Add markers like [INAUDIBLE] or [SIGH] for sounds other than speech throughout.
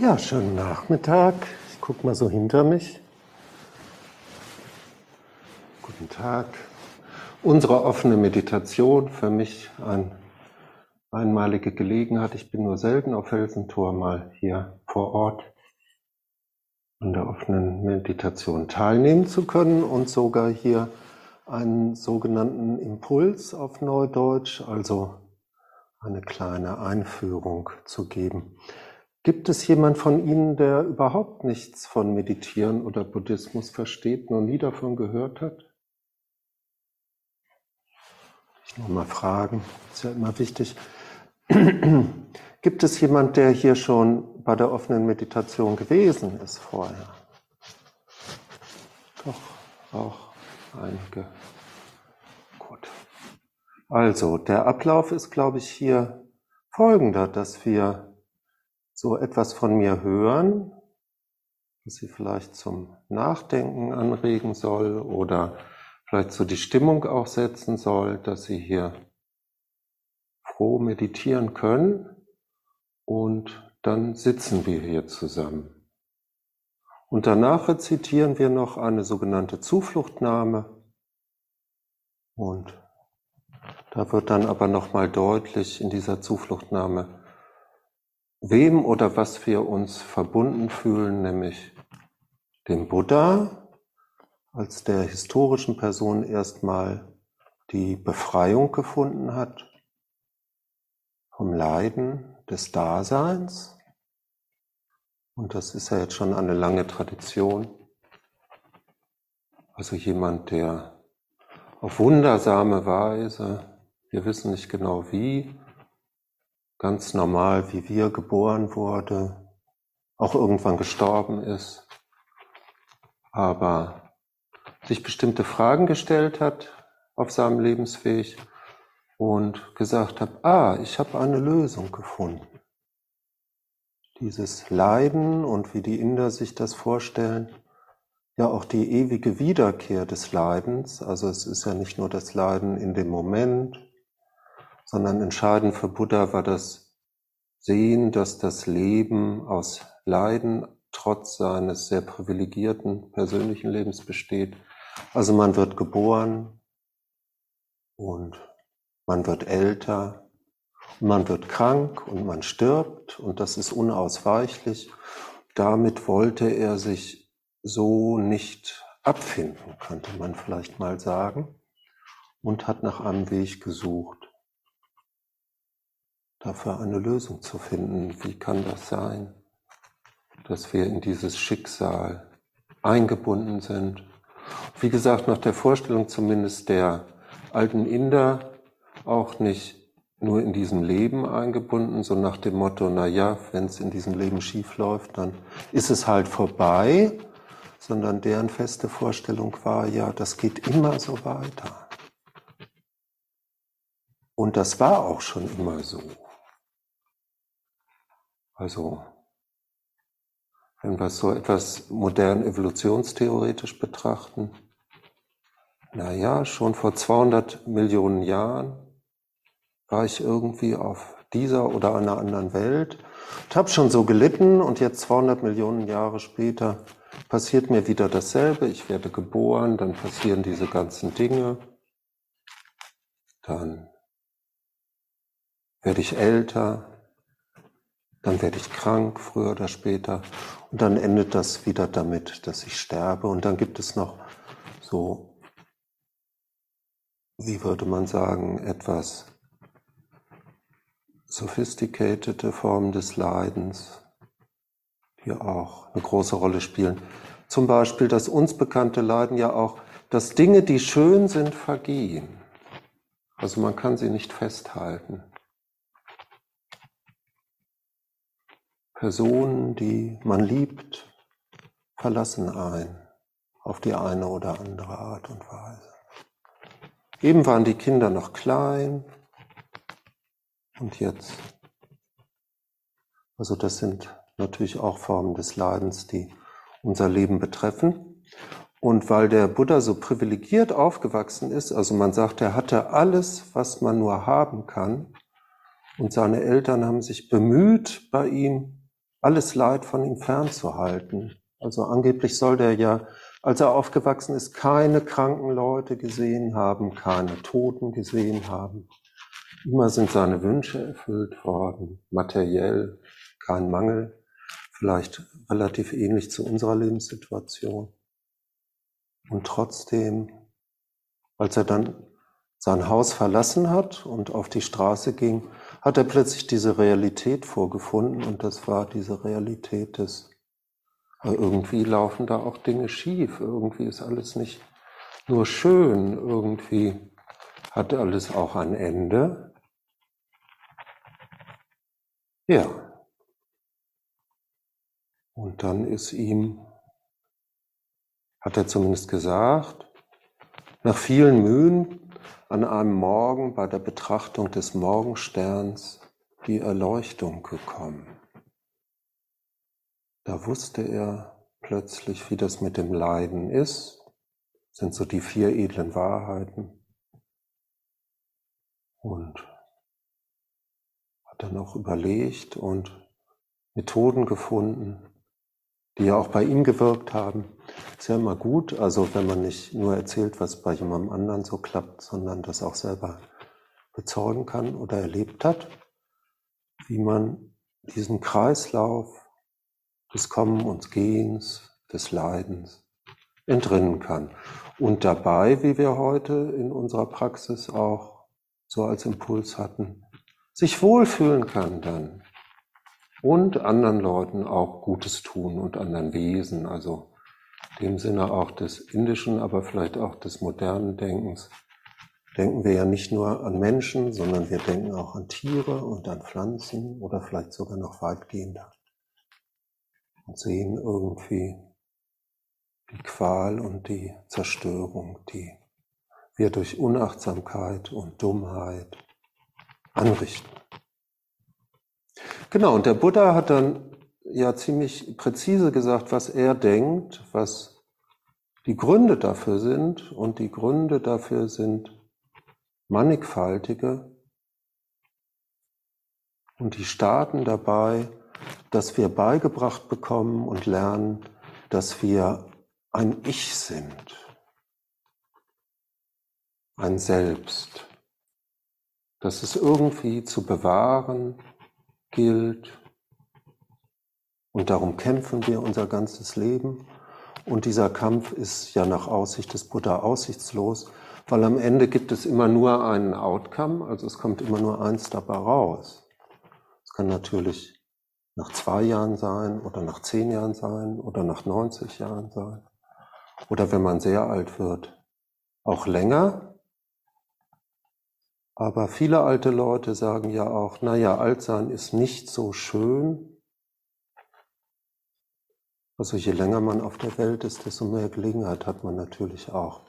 Ja, schönen Nachmittag. Ich gucke mal so hinter mich. Guten Tag. Unsere offene Meditation, für mich eine einmalige Gelegenheit. Ich bin nur selten auf Felsentor mal hier vor Ort an der offenen Meditation teilnehmen zu können und sogar hier einen sogenannten Impuls auf Neudeutsch, also eine kleine Einführung zu geben. Gibt es jemand von Ihnen, der überhaupt nichts von Meditieren oder Buddhismus versteht, noch nie davon gehört hat? Ich noch mal fragen, ist ja immer wichtig. [CLEARS THROAT] Gibt es jemand, der hier schon bei der offenen Meditation gewesen ist vorher? Doch, auch einige. Gut. Also, der Ablauf ist, glaube ich, hier folgender, dass wir so etwas von mir hören, das Sie vielleicht zum Nachdenken anregen soll oder vielleicht so die Stimmung auch setzen soll, dass Sie hier froh meditieren können und dann sitzen wir hier zusammen. Und danach rezitieren wir noch eine sogenannte Zufluchtnahme und da wird dann aber nochmal deutlich in dieser Zufluchtnahme, wem oder was wir uns verbunden fühlen, nämlich dem Buddha als der historischen Person erstmal die Befreiung gefunden hat vom Leiden des Daseins. Und das ist ja jetzt schon eine lange Tradition. Also jemand, der auf wundersame Weise, wir wissen nicht genau wie, ganz normal wie wir geboren wurde, auch irgendwann gestorben ist, aber sich bestimmte Fragen gestellt hat auf seinem Lebensweg und gesagt hat, ah, ich habe eine Lösung gefunden. Dieses Leiden und wie die Inder sich das vorstellen, ja auch die ewige Wiederkehr des Leidens, also es ist ja nicht nur das Leiden in dem Moment, sondern entscheidend für Buddha war das Sehen, dass das Leben aus Leiden trotz seines sehr privilegierten persönlichen Lebens besteht. Also man wird geboren und man wird älter und man wird krank und man stirbt und das ist unausweichlich. Damit wollte er sich so nicht abfinden, könnte man vielleicht mal sagen, und hat nach einem Weg gesucht dafür eine Lösung zu finden. Wie kann das sein, dass wir in dieses Schicksal eingebunden sind? Wie gesagt, nach der Vorstellung zumindest der alten Inder auch nicht nur in diesem Leben eingebunden, so nach dem Motto, na ja, wenn es in diesem Leben schief läuft, dann ist es halt vorbei, sondern deren feste Vorstellung war, ja, das geht immer so weiter. Und das war auch schon immer so. Also, wenn wir so etwas modern evolutionstheoretisch betrachten, na ja, schon vor 200 Millionen Jahren war ich irgendwie auf dieser oder einer anderen Welt. Und habe schon so gelitten und jetzt 200 Millionen Jahre später passiert mir wieder dasselbe. Ich werde geboren, dann passieren diese ganzen Dinge, dann werde ich älter, dann werde ich krank, früher oder später. Und dann endet das wieder damit, dass ich sterbe. Und dann gibt es noch so, wie würde man sagen, etwas sophisticated Formen des Leidens, die auch eine große Rolle spielen. Zum Beispiel das uns bekannte Leiden ja auch, dass Dinge, die schön sind, vergehen. Also man kann sie nicht festhalten. Personen, die man liebt, verlassen ein auf die eine oder andere Art und Weise. Eben waren die Kinder noch klein und jetzt. Also das sind natürlich auch Formen des Leidens, die unser Leben betreffen. Und weil der Buddha so privilegiert aufgewachsen ist, also man sagt, er hatte alles, was man nur haben kann, und seine Eltern haben sich bemüht, bei ihm alles Leid von ihm fernzuhalten. Also angeblich soll der ja, als er aufgewachsen ist, keine kranken Leute gesehen haben, keine Toten gesehen haben. Immer sind seine Wünsche erfüllt worden, materiell, kein Mangel, vielleicht relativ ähnlich zu unserer Lebenssituation. Und trotzdem, als er dann sein Haus verlassen hat und auf die Straße ging, hat er plötzlich diese Realität vorgefunden und das war diese Realität des, irgendwie laufen da auch Dinge schief, irgendwie ist alles nicht nur schön, irgendwie hat alles auch ein Ende. Ja. Und dann ist ihm, hat er zumindest gesagt, nach vielen Mühen an einem Morgen bei der Betrachtung des Morgensterns die Erleuchtung gekommen. Da wusste er plötzlich, wie das mit dem Leiden ist, sind so die vier edlen Wahrheiten. Und hat dann auch überlegt und Methoden gefunden, die ja auch bei ihm gewirkt haben. Ist ja immer gut, also wenn man nicht nur erzählt, was bei jemandem anderen so klappt, sondern das auch selber bezeugen kann oder erlebt hat, wie man diesen Kreislauf des Kommen und Gehens, des Leidens entrinnen kann. Und dabei, wie wir heute in unserer Praxis auch so als Impuls hatten, sich wohlfühlen kann dann und anderen Leuten auch Gutes tun und anderen Wesen, also dem Sinne auch des indischen, aber vielleicht auch des modernen Denkens, denken wir ja nicht nur an Menschen, sondern wir denken auch an Tiere und an Pflanzen oder vielleicht sogar noch weitgehender und sehen irgendwie die Qual und die Zerstörung, die wir durch Unachtsamkeit und Dummheit anrichten. Genau, und der Buddha hat dann ja ziemlich präzise gesagt, was er denkt, was die Gründe dafür sind. Und die Gründe dafür sind mannigfaltige. Und die starten dabei, dass wir beigebracht bekommen und lernen, dass wir ein Ich sind, ein Selbst, dass es irgendwie zu bewahren gilt. Und darum kämpfen wir unser ganzes Leben. Und dieser Kampf ist ja nach Aussicht des Buddha aussichtslos, weil am Ende gibt es immer nur einen Outcome, also es kommt immer nur eins dabei raus. Es kann natürlich nach zwei Jahren sein oder nach zehn Jahren sein oder nach 90 Jahren sein. Oder wenn man sehr alt wird, auch länger. Aber viele alte Leute sagen ja auch, naja, alt sein ist nicht so schön. Also je länger man auf der Welt ist, desto mehr Gelegenheit hat man natürlich auch,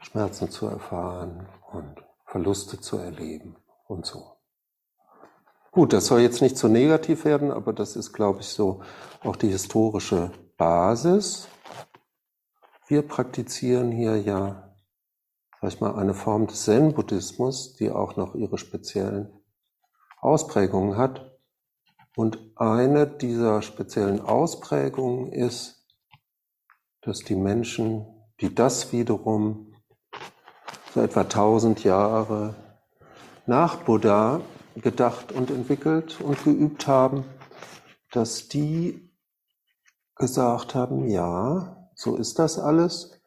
Schmerzen zu erfahren und Verluste zu erleben und so. Gut, das soll jetzt nicht zu so negativ werden, aber das ist, glaube ich, so auch die historische Basis. Wir praktizieren hier ja sag ich mal, eine Form des Zen-Buddhismus, die auch noch ihre speziellen Ausprägungen hat. Und eine dieser speziellen Ausprägungen ist, dass die Menschen, die das wiederum so etwa 1000 Jahre nach Buddha gedacht und entwickelt und geübt haben, dass die gesagt haben, ja, so ist das alles,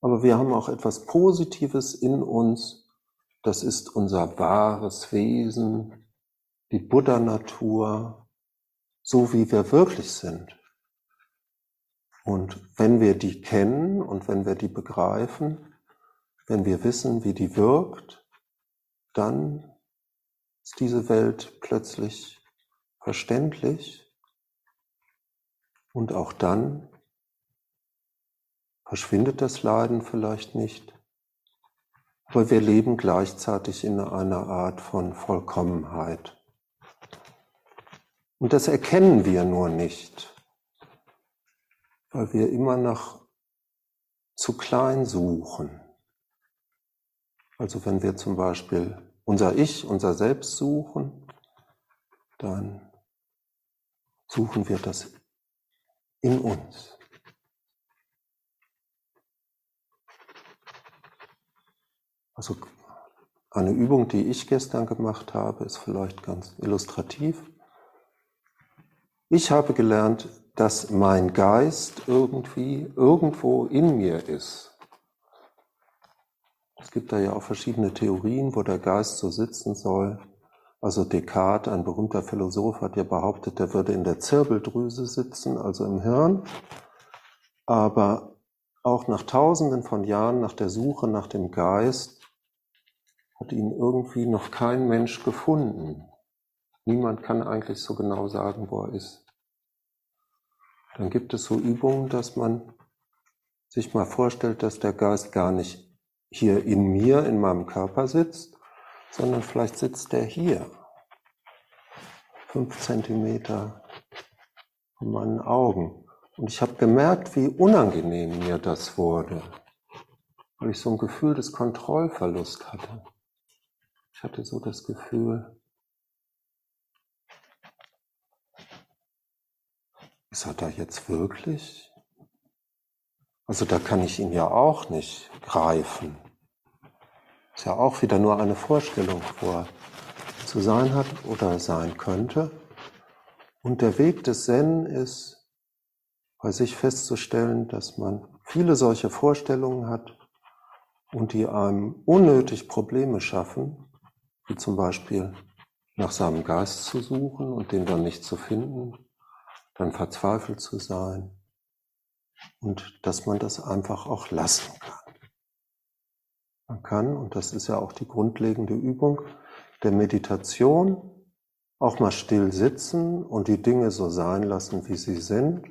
aber wir haben auch etwas Positives in uns. Das ist unser wahres Wesen, die Buddha-Natur, so wie wir wirklich sind. Und wenn wir die kennen und wenn wir die begreifen, wenn wir wissen, wie die wirkt, dann ist diese Welt plötzlich verständlich und auch dann verschwindet das Leiden vielleicht nicht, aber wir leben gleichzeitig in einer Art von Vollkommenheit. Und das erkennen wir nur nicht, weil wir immer noch zu klein suchen. Also wenn wir zum Beispiel unser Ich, unser Selbst suchen, dann suchen wir das in uns. Also eine Übung, die ich gestern gemacht habe, ist vielleicht ganz illustrativ. Ich habe gelernt, dass mein Geist irgendwie irgendwo in mir ist. Es gibt da ja auch verschiedene Theorien, wo der Geist so sitzen soll. Also Descartes, ein berühmter Philosoph, hat ja behauptet, er würde in der Zirbeldrüse sitzen, also im Hirn. Aber auch nach Tausenden von Jahren nach der Suche nach dem Geist hat ihn irgendwie noch kein Mensch gefunden. Niemand kann eigentlich so genau sagen, wo er ist. Dann gibt es so Übungen, dass man sich mal vorstellt, dass der Geist gar nicht hier in mir, in meinem Körper sitzt, sondern vielleicht sitzt er hier, fünf Zentimeter von meinen Augen. Und ich habe gemerkt, wie unangenehm mir das wurde, weil ich so ein Gefühl des Kontrollverlust hatte. Ich hatte so das Gefühl, ist er da jetzt wirklich? Also da kann ich ihn ja auch nicht greifen. Ist ja auch wieder nur eine Vorstellung, wo er zu sein hat oder sein könnte. Und der Weg des Zen ist, bei sich festzustellen, dass man viele solche Vorstellungen hat und die einem unnötig Probleme schaffen, wie zum Beispiel nach seinem Geist zu suchen und den dann nicht zu finden, dann verzweifelt zu sein und dass man das einfach auch lassen kann. Man kann, und das ist ja auch die grundlegende Übung der Meditation, auch mal still sitzen und die Dinge so sein lassen, wie sie sind.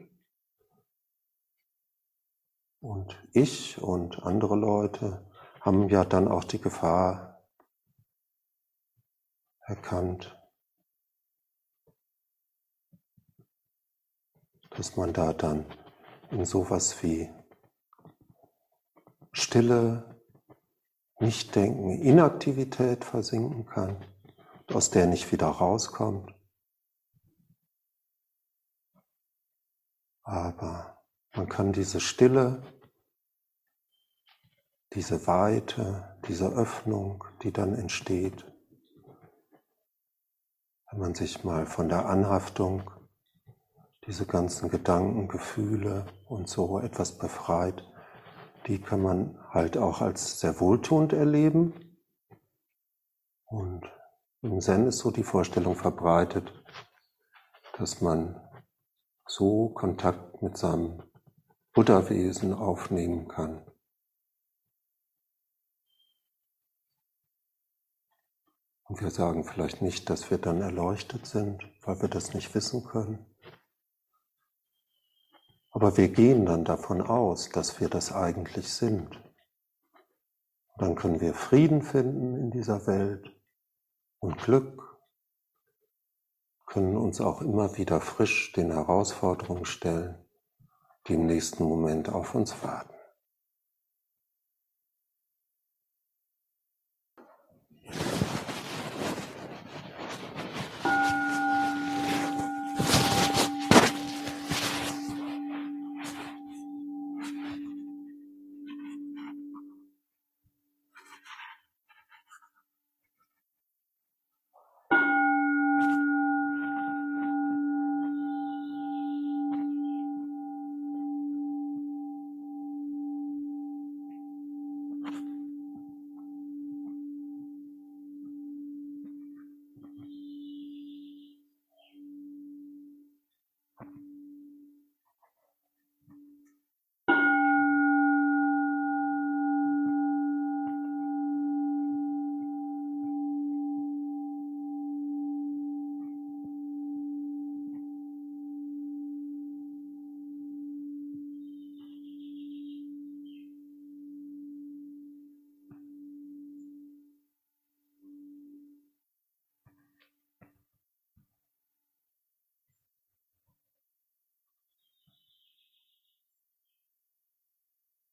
Und ich und andere Leute haben ja dann auch die Gefahr erkannt, dass man da dann in sowas wie Stille, Nichtdenken, Inaktivität versinken kann, aus der nicht wieder rauskommt. Aber man kann diese Stille, diese Weite, diese Öffnung, die dann entsteht, wenn man sich mal von der Anhaftung, diese ganzen Gedanken, Gefühle und so etwas befreit, die kann man halt auch als sehr wohltuend erleben. Und im Zen ist so die Vorstellung verbreitet, dass man so Kontakt mit seinem Buddha-Wesen aufnehmen kann. Und wir sagen vielleicht nicht, dass wir dann erleuchtet sind, weil wir das nicht wissen können. Aber wir gehen dann davon aus, dass wir das eigentlich sind. dann können wir Frieden finden in dieser Welt und Glück, können uns auch immer wieder frisch den Herausforderungen stellen, die im nächsten Moment auf uns warten.